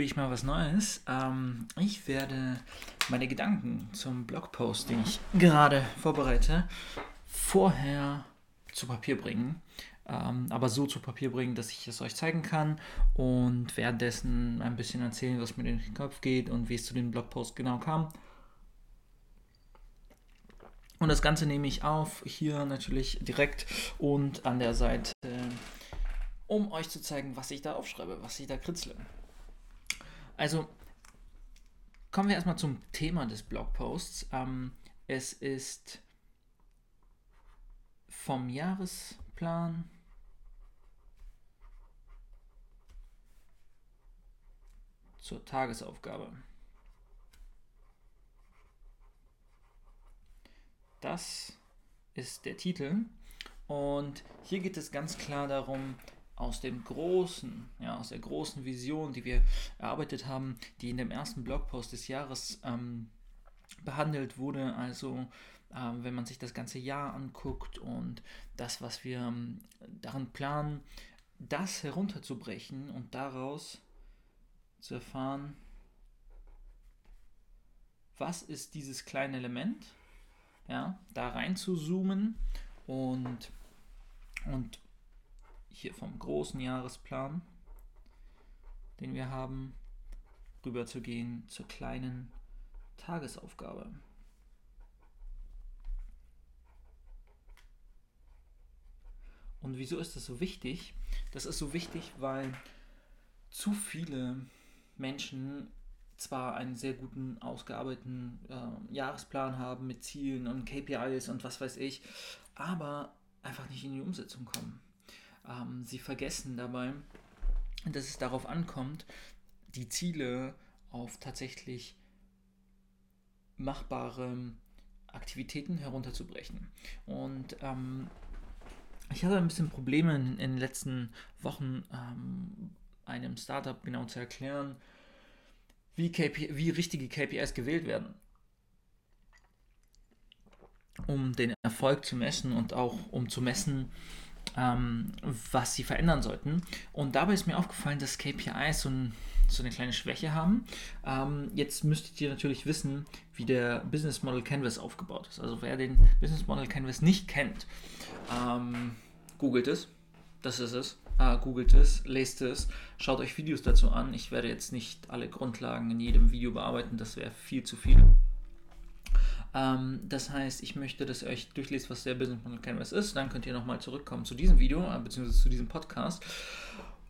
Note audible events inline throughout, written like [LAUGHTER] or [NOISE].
probiere ich mal was Neues. Ähm, ich werde meine Gedanken zum Blogpost, den ich gerade vorbereite, vorher zu Papier bringen. Ähm, aber so zu Papier bringen, dass ich es euch zeigen kann und währenddessen ein bisschen erzählen, was mir in den Kopf geht und wie es zu dem Blogpost genau kam. Und das Ganze nehme ich auf, hier natürlich direkt und an der Seite, um euch zu zeigen, was ich da aufschreibe, was ich da kritzle. Also kommen wir erstmal zum Thema des Blogposts. Ähm, es ist vom Jahresplan zur Tagesaufgabe. Das ist der Titel. Und hier geht es ganz klar darum, aus dem großen, ja, aus der großen Vision, die wir erarbeitet haben, die in dem ersten Blogpost des Jahres ähm, behandelt wurde. Also ähm, wenn man sich das ganze Jahr anguckt und das, was wir ähm, darin planen, das herunterzubrechen und daraus zu erfahren, was ist dieses kleine Element ja, da rein zu zoomen und, und hier vom großen Jahresplan, den wir haben, rüber zu gehen zur kleinen Tagesaufgabe. Und wieso ist das so wichtig? Das ist so wichtig, weil zu viele Menschen zwar einen sehr guten, ausgearbeiteten äh, Jahresplan haben mit Zielen und KPIs und was weiß ich, aber einfach nicht in die Umsetzung kommen. Ähm, sie vergessen dabei, dass es darauf ankommt, die Ziele auf tatsächlich machbare Aktivitäten herunterzubrechen. Und ähm, ich hatte ein bisschen Probleme in, in den letzten Wochen, ähm, einem Startup genau zu erklären, wie, KP, wie richtige KPIs gewählt werden, um den Erfolg zu messen und auch um zu messen, ähm, was sie verändern sollten. Und dabei ist mir aufgefallen, dass KPIs so, ein, so eine kleine Schwäche haben. Ähm, jetzt müsstet ihr natürlich wissen, wie der Business Model Canvas aufgebaut ist. Also wer den Business Model Canvas nicht kennt, ähm, googelt es. Das ist es äh, googelt es, lest es, schaut euch Videos dazu an. Ich werde jetzt nicht alle Grundlagen in jedem Video bearbeiten, das wäre viel zu viel. Ähm, das heißt, ich möchte, dass ihr euch durchlest, was der Business Model Canvas ist. Dann könnt ihr nochmal zurückkommen zu diesem Video, äh, beziehungsweise zu diesem Podcast.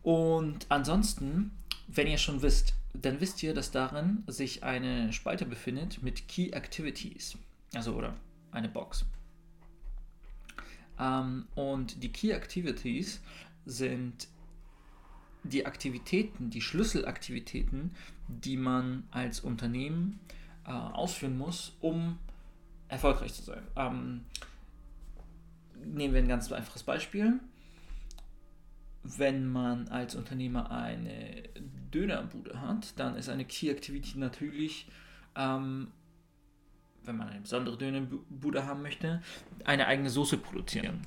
Und ansonsten, wenn ihr schon wisst, dann wisst ihr, dass darin sich eine Spalte befindet mit Key Activities. Also, oder eine Box. Ähm, und die Key Activities sind die Aktivitäten, die Schlüsselaktivitäten, die man als Unternehmen äh, ausführen muss, um erfolgreich zu sein. Ähm, nehmen wir ein ganz einfaches Beispiel. Wenn man als Unternehmer eine Dönerbude hat, dann ist eine Key Activity natürlich, ähm, wenn man eine besondere Dönerbude haben möchte, eine eigene Soße produzieren.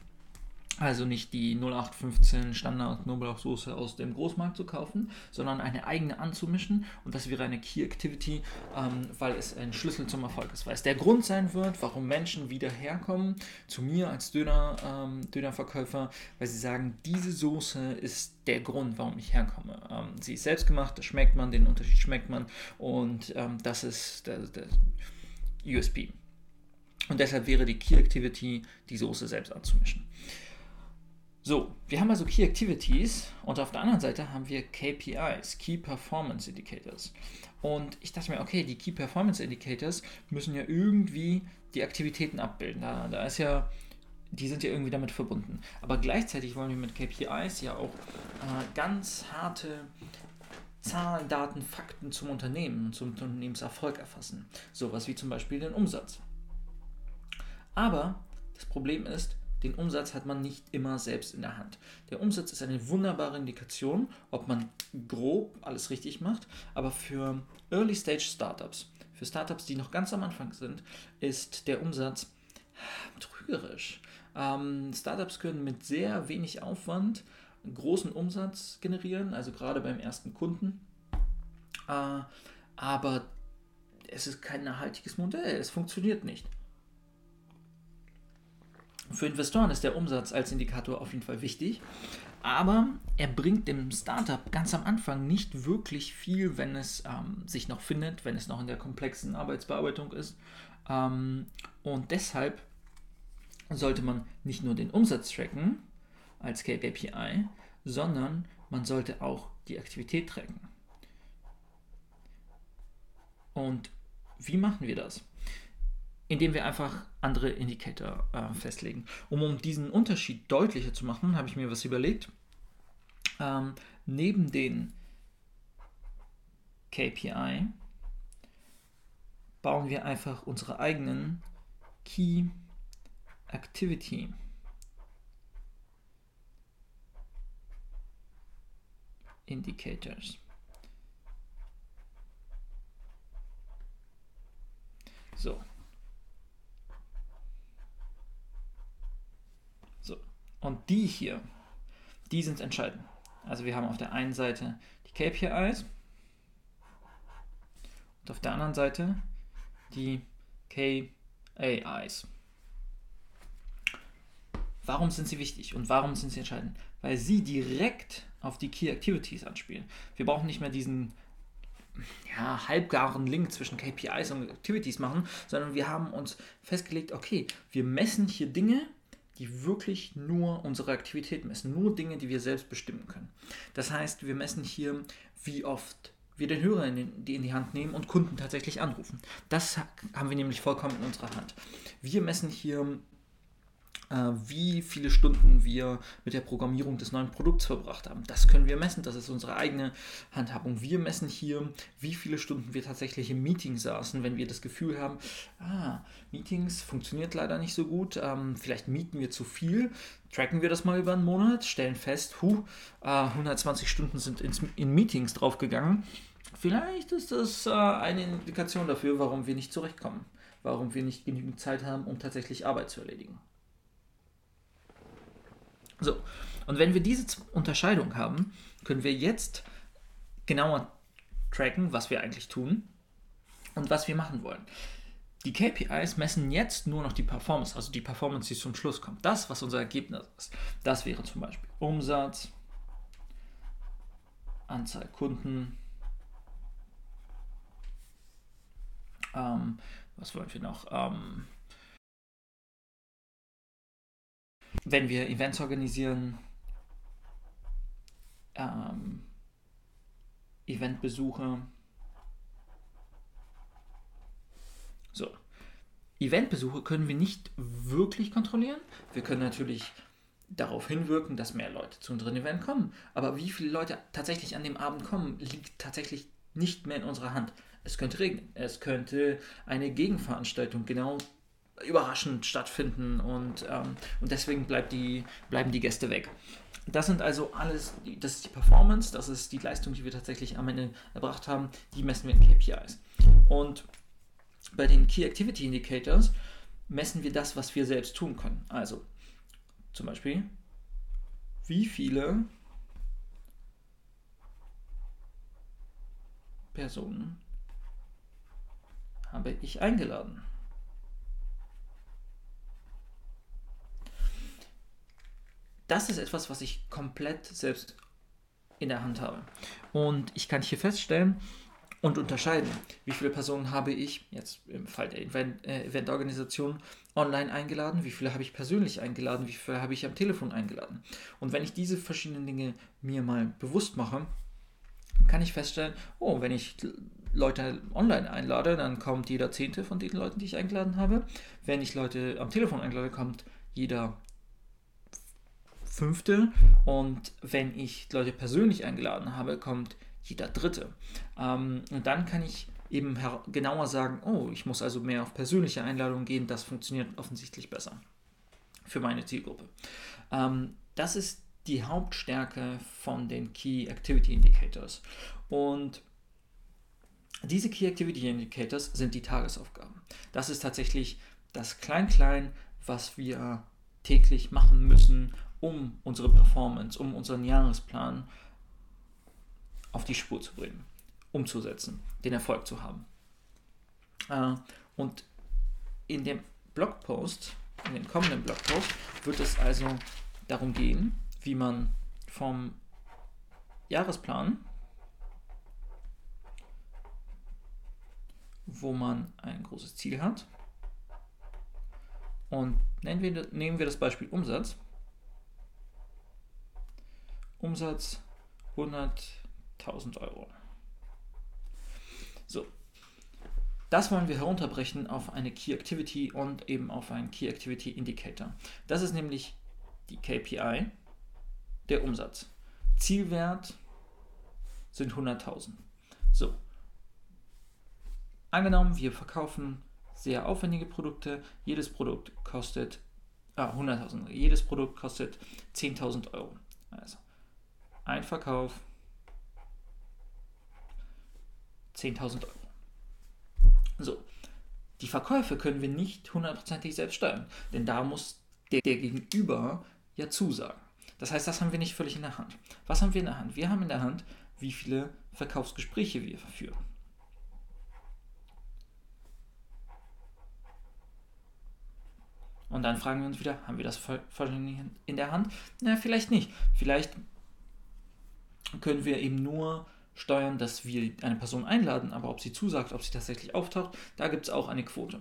Also nicht die 0815 Standard Knoblauchsoße aus dem Großmarkt zu kaufen, sondern eine eigene anzumischen. Und das wäre eine Key Activity, ähm, weil es ein Schlüssel zum Erfolg ist. Weil es der Grund sein wird, warum Menschen wieder herkommen zu mir als Döner, ähm, Dönerverkäufer, weil sie sagen, diese Soße ist der Grund, warum ich herkomme. Ähm, sie ist selbst gemacht, das schmeckt man, den Unterschied schmeckt man und ähm, das ist der, der USP. Und deshalb wäre die Key Activity, die Soße selbst anzumischen. So, wir haben also Key Activities und auf der anderen Seite haben wir KPIs, Key Performance Indicators. Und ich dachte mir, okay, die Key Performance Indicators müssen ja irgendwie die Aktivitäten abbilden. Da, da ist ja, die sind ja irgendwie damit verbunden. Aber gleichzeitig wollen wir mit KPIs ja auch äh, ganz harte Zahlen, Daten, Fakten zum Unternehmen und zum Unternehmenserfolg erfassen. Sowas wie zum Beispiel den Umsatz. Aber das Problem ist, den Umsatz hat man nicht immer selbst in der Hand. Der Umsatz ist eine wunderbare Indikation, ob man grob alles richtig macht, aber für Early Stage Startups, für Startups, die noch ganz am Anfang sind, ist der Umsatz trügerisch. Ähm, Startups können mit sehr wenig Aufwand großen Umsatz generieren, also gerade beim ersten Kunden. Äh, aber es ist kein nachhaltiges Modell, es funktioniert nicht. Für Investoren ist der Umsatz als Indikator auf jeden Fall wichtig, aber er bringt dem Startup ganz am Anfang nicht wirklich viel, wenn es ähm, sich noch findet, wenn es noch in der komplexen Arbeitsbearbeitung ist. Ähm, und deshalb sollte man nicht nur den Umsatz tracken als KPI, sondern man sollte auch die Aktivität tracken. Und wie machen wir das? Indem wir einfach andere Indikator äh, festlegen. Um, um diesen Unterschied deutlicher zu machen, habe ich mir was überlegt. Ähm, neben den KPI bauen wir einfach unsere eigenen Key Activity Indicators. So. So. Und die hier, die sind entscheidend. Also wir haben auf der einen Seite die KPIs und auf der anderen Seite die KAIs. Warum sind sie wichtig und warum sind sie entscheidend? Weil sie direkt auf die Key Activities anspielen. Wir brauchen nicht mehr diesen ja, halbgaren Link zwischen KPIs und Activities machen, sondern wir haben uns festgelegt, okay, wir messen hier Dinge, die wirklich nur unsere Aktivität messen, nur Dinge, die wir selbst bestimmen können. Das heißt, wir messen hier, wie oft wir den Hörer in, die in die Hand nehmen und Kunden tatsächlich anrufen. Das haben wir nämlich vollkommen in unserer Hand. Wir messen hier wie viele Stunden wir mit der Programmierung des neuen Produkts verbracht haben. Das können wir messen, das ist unsere eigene Handhabung. Wir messen hier, wie viele Stunden wir tatsächlich im Meeting saßen, wenn wir das Gefühl haben, ah, Meetings funktioniert leider nicht so gut, ähm, vielleicht mieten wir zu viel, tracken wir das mal über einen Monat, stellen fest, huh, äh, 120 Stunden sind ins, in Meetings draufgegangen. Vielleicht ist das äh, eine Indikation dafür, warum wir nicht zurechtkommen, warum wir nicht genügend Zeit haben, um tatsächlich Arbeit zu erledigen. So, und wenn wir diese Unterscheidung haben, können wir jetzt genauer tracken, was wir eigentlich tun und was wir machen wollen. Die KPIs messen jetzt nur noch die Performance, also die Performance, die zum Schluss kommt. Das, was unser Ergebnis ist. Das wäre zum Beispiel Umsatz, Anzahl Kunden, ähm, was wollen wir noch? Ähm, wenn wir Events organisieren, ähm, Eventbesuche. So. Eventbesuche können wir nicht wirklich kontrollieren. Wir können natürlich darauf hinwirken, dass mehr Leute zu unserem Event kommen. Aber wie viele Leute tatsächlich an dem Abend kommen, liegt tatsächlich nicht mehr in unserer Hand. Es könnte regnen. Es könnte eine Gegenveranstaltung genau überraschend stattfinden und, ähm, und deswegen bleibt die, bleiben die Gäste weg. Das sind also alles, das ist die Performance, das ist die Leistung, die wir tatsächlich am Ende erbracht haben, die messen wir in KPIs. Und bei den Key Activity Indicators messen wir das, was wir selbst tun können. Also zum Beispiel, wie viele Personen habe ich eingeladen? Das ist etwas, was ich komplett selbst in der Hand habe. Und ich kann hier feststellen und unterscheiden, wie viele Personen habe ich, jetzt im Fall der Event, äh, Eventorganisation, online eingeladen, wie viele habe ich persönlich eingeladen, wie viele habe ich am Telefon eingeladen. Und wenn ich diese verschiedenen Dinge mir mal bewusst mache, kann ich feststellen, oh, wenn ich Leute online einlade, dann kommt jeder Zehnte von den Leuten, die ich eingeladen habe. Wenn ich Leute am Telefon einlade, kommt jeder fünfte. Und wenn ich Leute persönlich eingeladen habe, kommt jeder dritte. Ähm, und dann kann ich eben genauer sagen, oh, ich muss also mehr auf persönliche Einladungen gehen. Das funktioniert offensichtlich besser für meine Zielgruppe. Ähm, das ist die Hauptstärke von den Key Activity Indicators. Und diese Key Activity Indicators sind die Tagesaufgaben. Das ist tatsächlich das Klein-Klein, was wir täglich machen müssen, um unsere Performance, um unseren Jahresplan auf die Spur zu bringen. umzusetzen, den Erfolg zu haben. Äh, und in dem Blogpost, in dem kommenden Blogpost, wird es also darum gehen, wie man vom Jahresplan, wo man ein großes Ziel hat, und nehmen wir, nehmen wir das Beispiel Umsatz. Umsatz 100.000 Euro. So, das wollen wir herunterbrechen auf eine Key Activity und eben auf einen Key Activity Indicator. Das ist nämlich die KPI, der Umsatz. Zielwert sind 100.000. So. Angenommen, wir verkaufen sehr aufwendige Produkte. Jedes Produkt kostet ah, 100.000. Jedes Produkt kostet 10.000 Euro. Also ein Verkauf 10.000 Euro. So, die Verkäufe können wir nicht hundertprozentig selbst steuern, denn da muss der, der Gegenüber ja zusagen. Das heißt, das haben wir nicht völlig in der Hand. Was haben wir in der Hand? Wir haben in der Hand, wie viele Verkaufsgespräche wir verführen. Und dann fragen wir uns wieder, haben wir das vollständig in der Hand? Na, vielleicht nicht. Vielleicht können wir eben nur steuern, dass wir eine Person einladen, aber ob sie zusagt, ob sie tatsächlich auftaucht, da gibt es auch eine Quote.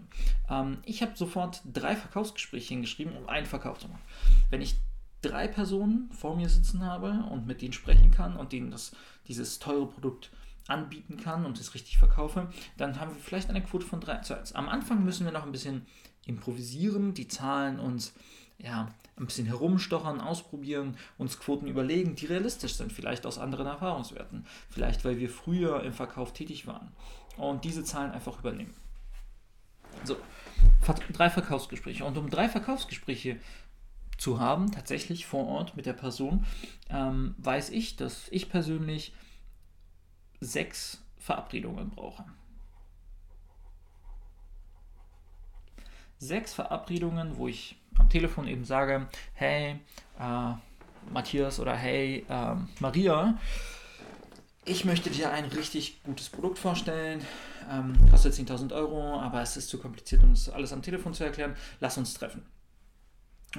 Ähm, ich habe sofort drei Verkaufsgespräche hingeschrieben, um einen Verkauf zu machen. Wenn ich drei Personen vor mir sitzen habe und mit denen sprechen kann und denen das, dieses teure Produkt anbieten kann und es richtig verkaufe, dann haben wir vielleicht eine Quote von 3 zu 1. Am Anfang müssen wir noch ein bisschen improvisieren, die Zahlen uns ja, ein bisschen herumstochern, ausprobieren, uns Quoten überlegen, die realistisch sind, vielleicht aus anderen Erfahrungswerten, vielleicht weil wir früher im Verkauf tätig waren und diese Zahlen einfach übernehmen. So, drei Verkaufsgespräche. Und um drei Verkaufsgespräche zu haben, tatsächlich vor Ort mit der Person, ähm, weiß ich, dass ich persönlich sechs Verabredungen brauche. Sechs Verabredungen, wo ich am Telefon eben sage, hey äh, Matthias oder hey äh, Maria, ich möchte dir ein richtig gutes Produkt vorstellen, ähm, kostet 10.000 Euro, aber es ist zu kompliziert, um das alles am Telefon zu erklären. Lass uns treffen.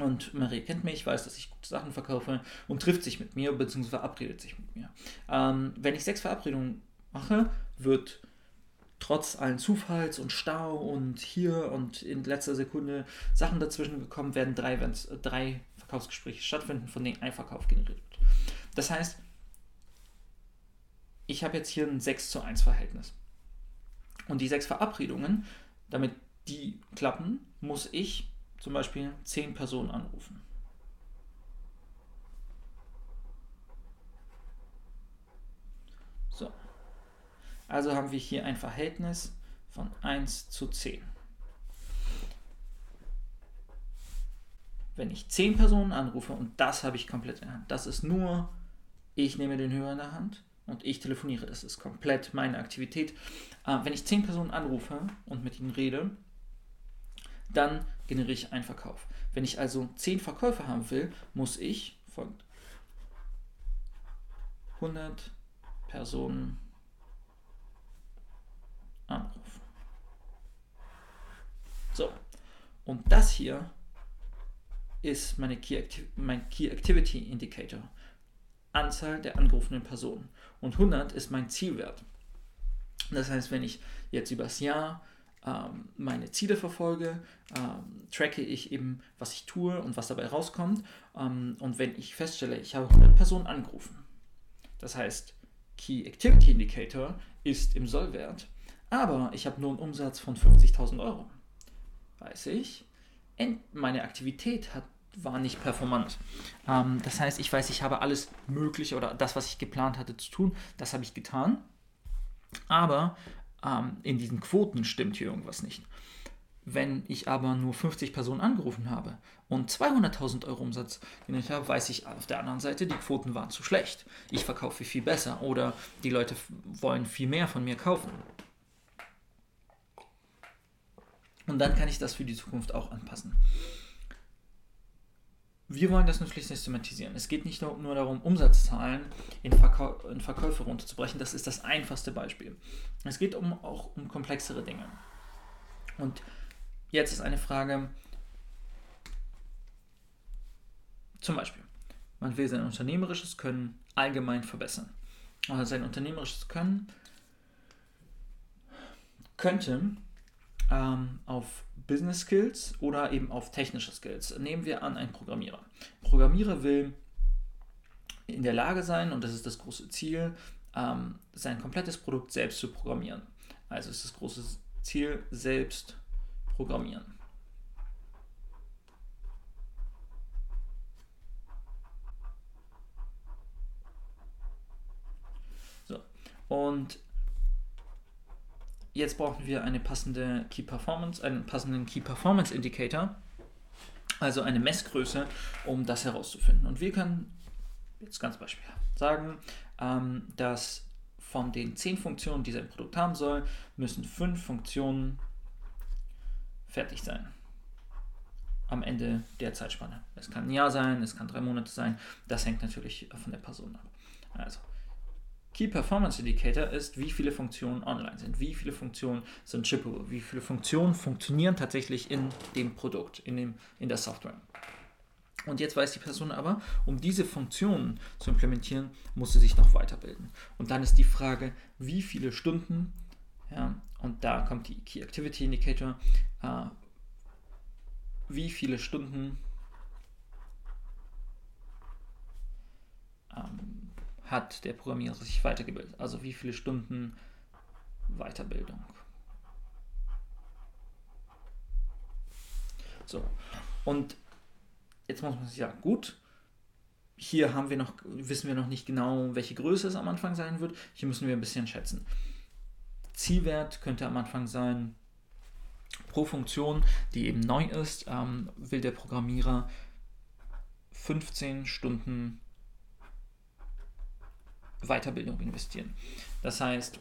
Und Marie kennt mich, weiß, dass ich gute Sachen verkaufe und trifft sich mit mir, beziehungsweise verabredet sich mit mir. Ähm, wenn ich sechs Verabredungen mache, wird trotz allen Zufalls und Stau und hier und in letzter Sekunde Sachen dazwischen gekommen, werden drei, äh, drei Verkaufsgespräche stattfinden, von denen ein Verkauf generiert wird. Das heißt, ich habe jetzt hier ein 6 zu 1 Verhältnis. Und die sechs Verabredungen, damit die klappen, muss ich zum Beispiel 10 Personen anrufen. So. Also haben wir hier ein Verhältnis von 1 zu 10. Wenn ich 10 Personen anrufe, und das habe ich komplett in der Hand, das ist nur, ich nehme den Hörer in der Hand und ich telefoniere, das ist komplett meine Aktivität. Äh, wenn ich 10 Personen anrufe und mit ihnen rede, dann generiere ich einen Verkauf. Wenn ich also 10 Verkäufe haben will, muss ich von 100 Personen anrufen. So, und das hier ist meine Key mein Key Activity Indicator. Anzahl der angerufenen Personen. Und 100 ist mein Zielwert. Das heißt, wenn ich jetzt übers Jahr ähm, meine Ziele verfolge, ähm, tracke ich eben, was ich tue und was dabei rauskommt. Ähm, und wenn ich feststelle, ich habe 100 Personen angerufen, das heißt, Key Activity Indicator ist im Sollwert, aber ich habe nur einen Umsatz von 50.000 Euro. Weiß ich, meine Aktivität hat, war nicht performant. Ähm, das heißt, ich weiß, ich habe alles Mögliche oder das, was ich geplant hatte zu tun, das habe ich getan. Aber ähm, in diesen Quoten stimmt hier irgendwas nicht. Wenn ich aber nur 50 Personen angerufen habe und 200.000 Euro Umsatz generiert habe, weiß ich auf der anderen Seite, die Quoten waren zu schlecht. Ich verkaufe viel besser oder die Leute wollen viel mehr von mir kaufen. Und dann kann ich das für die Zukunft auch anpassen. wir wollen das natürlich systematisieren. Es geht nicht nur darum, Umsatzzahlen in, Verkau in Verkäufe runterzubrechen. Das ist das einfachste Beispiel. Es geht um, auch um komplexere Dinge. Und jetzt ist eine Frage, zum Beispiel, man will sein unternehmerisches Können allgemein verbessern. Also sein unternehmerisches Können könnte ähm, auf Business Skills oder eben auf technische Skills. Nehmen wir an, ein Programmierer. Programmierer will in der Lage sein, und das ist das große Ziel, ähm, sein komplettes Produkt selbst zu programmieren. Also ist das große Ziel, selbst programmieren. So, und Jetzt brauchen wir eine passende Key Performance, einen passenden Key Performance Indicator, also eine Messgröße, um das herauszufinden. Und wir können jetzt ganz beispielhaft sagen, ähm, dass von den zehn Funktionen, die sein Produkt haben soll, müssen fünf Funktionen fertig sein am Ende der Zeitspanne. Es kann ein Jahr sein, es kann drei Monate sein, das hängt natürlich von der Person ab. Also Key Performance Indicator ist, wie viele Funktionen online sind, wie viele Funktionen sind shippable, wie viele Funktionen funktionieren tatsächlich in dem Produkt, in, dem, in der Software. Und jetzt weiß die Person aber, um diese Funktionen zu implementieren, muss sie sich noch weiterbilden. Und dann ist die Frage, wie viele Stunden, ja, und da kommt die Key Activity Indicator, äh, wie viele Stunden ähm, hat der Programmierer sich weitergebildet? Also wie viele Stunden Weiterbildung? So, und jetzt muss man sich sagen, gut, hier haben wir noch, wissen wir noch nicht genau, welche Größe es am Anfang sein wird. Hier müssen wir ein bisschen schätzen. Zielwert könnte am Anfang sein, pro Funktion, die eben neu ist, ähm, will der Programmierer 15 Stunden Weiterbildung investieren. Das heißt,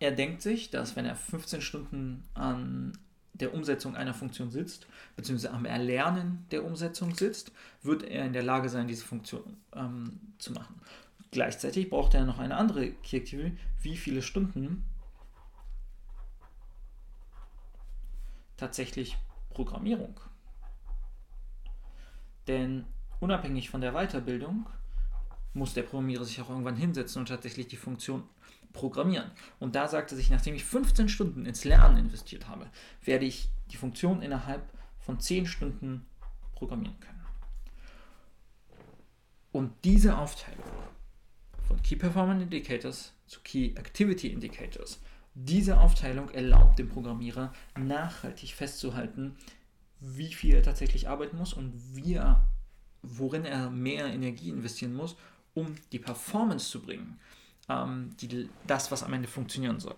er denkt sich, dass wenn er 15 Stunden an der Umsetzung einer Funktion sitzt, beziehungsweise am Erlernen der Umsetzung sitzt, wird er in der Lage sein, diese Funktion ähm, zu machen. Gleichzeitig braucht er noch eine andere Key wie viele Stunden tatsächlich Programmierung. Denn unabhängig von der Weiterbildung muss der Programmierer sich auch irgendwann hinsetzen und tatsächlich die Funktion programmieren. Und da sagte sich, nachdem ich 15 Stunden ins Lernen investiert habe, werde ich die Funktion innerhalb von 10 Stunden programmieren können. Und diese Aufteilung von Key Performance Indicators zu Key Activity Indicators, diese Aufteilung erlaubt dem Programmierer nachhaltig festzuhalten, wie viel er tatsächlich arbeiten muss und wie er, worin er mehr Energie investieren muss, um die Performance zu bringen, ähm, die, das, was am Ende funktionieren soll.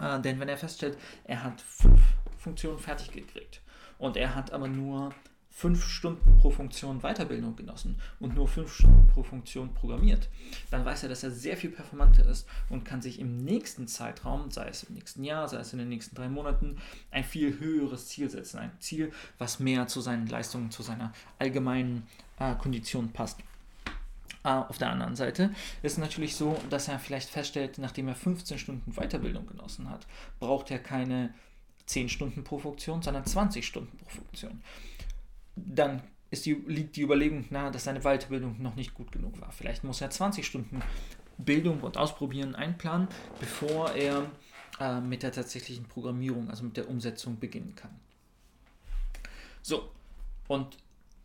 Äh, denn wenn er feststellt, er hat fünf Funktionen fertig gekriegt und er hat aber nur fünf Stunden pro Funktion Weiterbildung genossen und nur fünf Stunden pro Funktion programmiert, dann weiß er, dass er sehr viel performanter ist und kann sich im nächsten Zeitraum, sei es im nächsten Jahr, sei es in den nächsten drei Monaten, ein viel höheres Ziel setzen. Ein Ziel, was mehr zu seinen Leistungen, zu seiner allgemeinen äh, Kondition passt. Auf der anderen Seite ist es natürlich so, dass er vielleicht feststellt, nachdem er 15 Stunden Weiterbildung genossen hat, braucht er keine 10 Stunden pro Funktion, sondern 20 Stunden pro Funktion. Dann die, liegt die Überlegung nahe, dass seine Weiterbildung noch nicht gut genug war. Vielleicht muss er 20 Stunden Bildung und Ausprobieren einplanen, bevor er äh, mit der tatsächlichen Programmierung, also mit der Umsetzung beginnen kann. So, und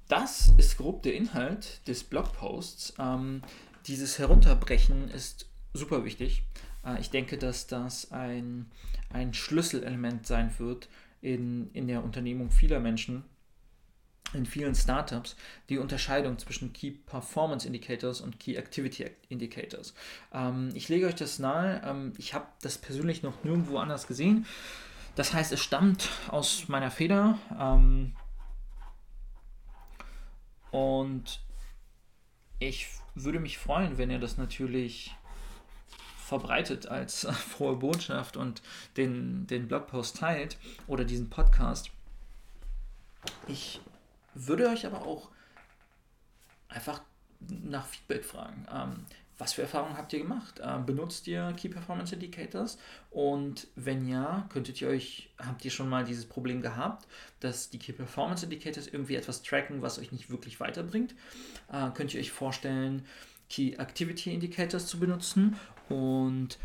das ist grob der Inhalt des Blogposts. Ähm, dieses Herunterbrechen ist super wichtig. Äh, ich denke, dass das ein, ein Schlüsselelement sein wird in, in der Unternehmung vieler Menschen, in vielen Startups, die Unterscheidung zwischen Key Performance Indicators und Key Activity Indicators. Ähm, ich lege euch das nahe. Ähm, ich habe das persönlich noch nirgendwo anders gesehen. Das heißt, es stammt aus meiner Feder. Ähm, und ich würde mich freuen, wenn ihr das natürlich verbreitet als [LAUGHS] frohe Botschaft und den, den Blogpost teilt oder diesen Podcast. Ich würde euch aber auch einfach nach Feedback fragen. Ähm, was für Erfahrungen habt ihr gemacht? Ähm, benutzt ihr Key Performance Indicators? Und wenn ja, könntet ihr euch, habt ihr schon mal dieses Problem gehabt, dass die Key Performance Indicators irgendwie etwas tracken, was euch nicht wirklich weiterbringt? Äh, könnt ihr euch vorstellen, Key Activity Indicators zu benutzen? Und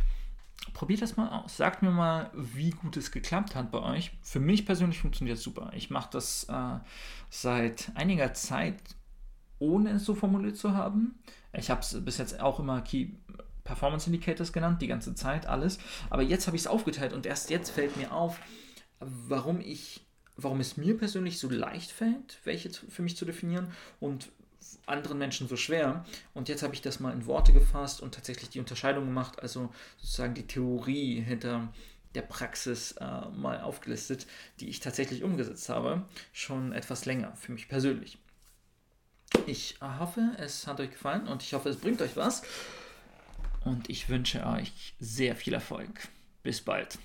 probiert das mal aus. Sagt mir mal, wie gut es geklappt hat bei euch. Für mich persönlich funktioniert es super. Ich mache das äh, seit einiger Zeit, ohne es so formuliert zu haben. Ich habe es bis jetzt auch immer Key Performance Indicators genannt, die ganze Zeit, alles. Aber jetzt habe ich es aufgeteilt und erst jetzt fällt mir auf, warum ich, warum es mir persönlich so leicht fällt, welche für mich zu definieren und anderen Menschen so schwer. Und jetzt habe ich das mal in Worte gefasst und tatsächlich die Unterscheidung gemacht, also sozusagen die Theorie hinter der Praxis äh, mal aufgelistet, die ich tatsächlich umgesetzt habe, schon etwas länger für mich persönlich. Ich hoffe, es hat euch gefallen und ich hoffe, es bringt euch was. Und ich wünsche euch sehr viel Erfolg. Bis bald.